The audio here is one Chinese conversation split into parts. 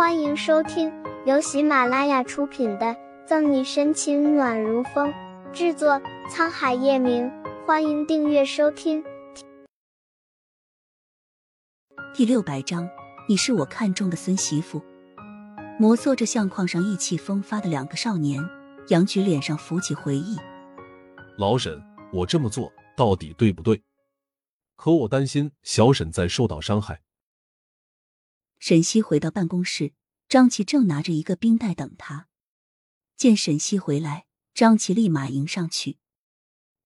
欢迎收听由喜马拉雅出品的《赠你深情暖如风》，制作沧海夜明。欢迎订阅收听。第六百章，你是我看中的孙媳妇。摩挲着相框上意气风发的两个少年，杨菊脸上浮起回忆。老沈，我这么做到底对不对？可我担心小沈再受到伤害。沈西回到办公室，张琪正拿着一个冰袋等他。见沈西回来，张琪立马迎上去。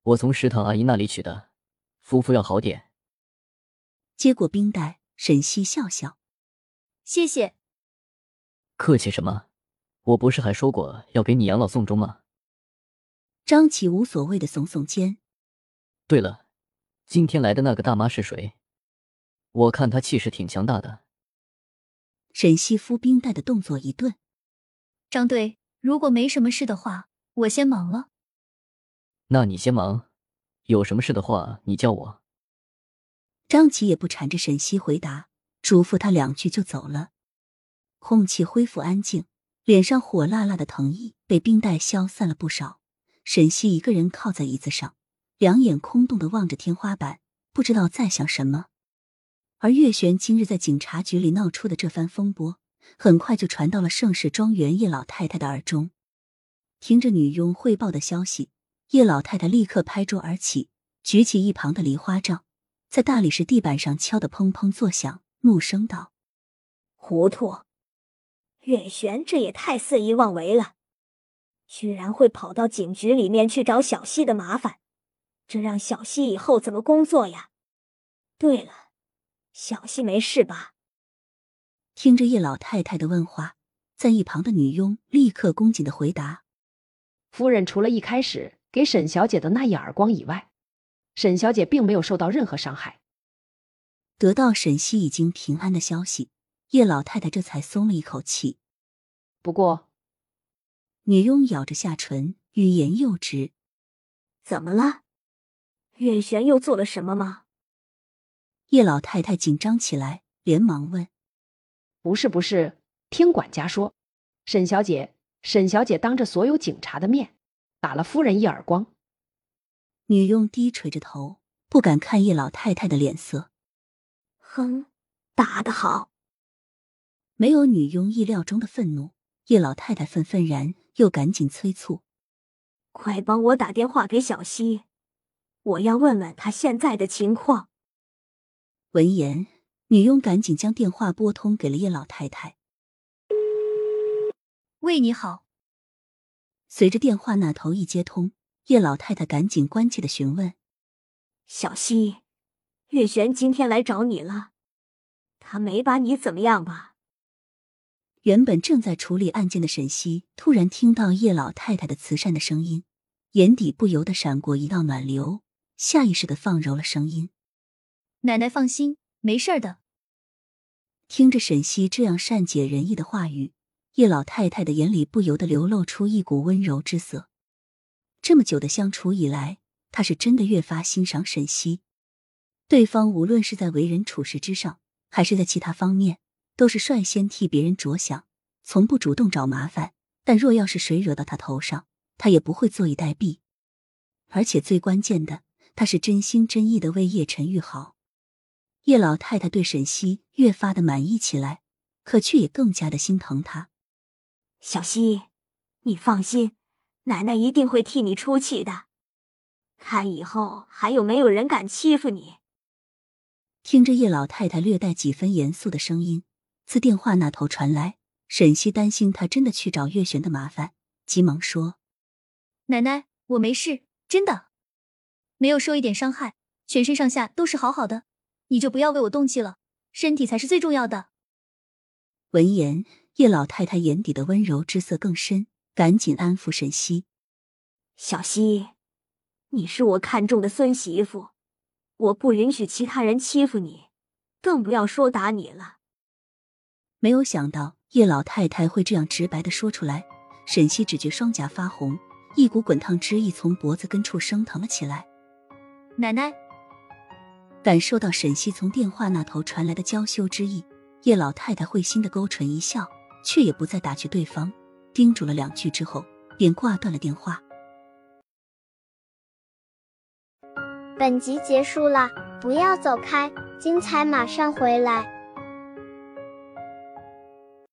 我从食堂阿姨那里取的，夫妇要好点。接过冰袋，沈西笑笑：“谢谢。”客气什么？我不是还说过要给你养老送终吗？张琪无所谓的耸耸肩。对了，今天来的那个大妈是谁？我看她气势挺强大的。沈西敷冰袋的动作一顿，张队，如果没什么事的话，我先忙了。那你先忙，有什么事的话你叫我。张琪也不缠着沈西回答，嘱咐他两句就走了。空气恢复安静，脸上火辣辣的疼意被冰袋消散了不少。沈西一个人靠在椅子上，两眼空洞的望着天花板，不知道在想什么。而月璇今日在警察局里闹出的这番风波，很快就传到了盛世庄园叶老太太的耳中。听着女佣汇报的消息，叶老太太立刻拍桌而起，举起一旁的梨花杖，在大理石地板上敲得砰砰作响，怒声道：“糊涂！月璇这也太肆意妄为了，居然会跑到警局里面去找小西的麻烦，这让小西以后怎么工作呀？对了。”小溪没事吧？听着叶老太太的问话，在一旁的女佣立刻恭谨的回答：“夫人除了一开始给沈小姐的那一耳光以外，沈小姐并没有受到任何伤害。”得到沈西已经平安的消息，叶老太太这才松了一口气。不过，女佣咬着下唇，欲言又止：“怎么了？远玄又做了什么吗？”叶老太太紧张起来，连忙问：“不是，不是，听管家说，沈小姐，沈小姐当着所有警察的面打了夫人一耳光。”女佣低垂着头，不敢看叶老太太的脸色。哼，打得好！没有女佣意料中的愤怒，叶老太太愤愤然，又赶紧催促：“快帮我打电话给小西，我要问问她现在的情况。”闻言，女佣赶紧将电话拨通给了叶老太太。喂，你好。随着电话那头一接通，叶老太太赶紧关切的询问：“小溪，月璇今天来找你了，他没把你怎么样吧？”原本正在处理案件的沈西，突然听到叶老太太的慈善的声音，眼底不由得闪过一道暖流，下意识的放柔了声音。奶奶放心，没事的。听着沈西这样善解人意的话语，叶老太太的眼里不由得流露出一股温柔之色。这么久的相处以来，她是真的越发欣赏沈西。对方无论是在为人处事之上，还是在其他方面，都是率先替别人着想，从不主动找麻烦。但若要是谁惹到他头上，他也不会坐以待毙。而且最关键的，他是真心真意的为叶晨玉好。叶老太太对沈西越发的满意起来，可却也更加的心疼她。小西，你放心，奶奶一定会替你出气的。看以后还有没有人敢欺负你。听着叶老太太略带几分严肃的声音自电话那头传来，沈西担心她真的去找月璇的麻烦，急忙说：“奶奶，我没事，真的，没有受一点伤害，全身上下都是好好的。”你就不要为我动气了，身体才是最重要的。闻言，叶老太太眼底的温柔之色更深，赶紧安抚沈西：“小西，你是我看中的孙媳妇，我不允许其他人欺负你，更不要说打你了。”没有想到叶老太太会这样直白的说出来，沈西只觉双颊发红，一股滚烫之意从脖子根处升腾了起来。奶奶。感受到沈西从电话那头传来的娇羞之意，叶老太太会心的勾唇一笑，却也不再打趣对方，叮嘱了两句之后，便挂断了电话。本集结束了，不要走开，精彩马上回来。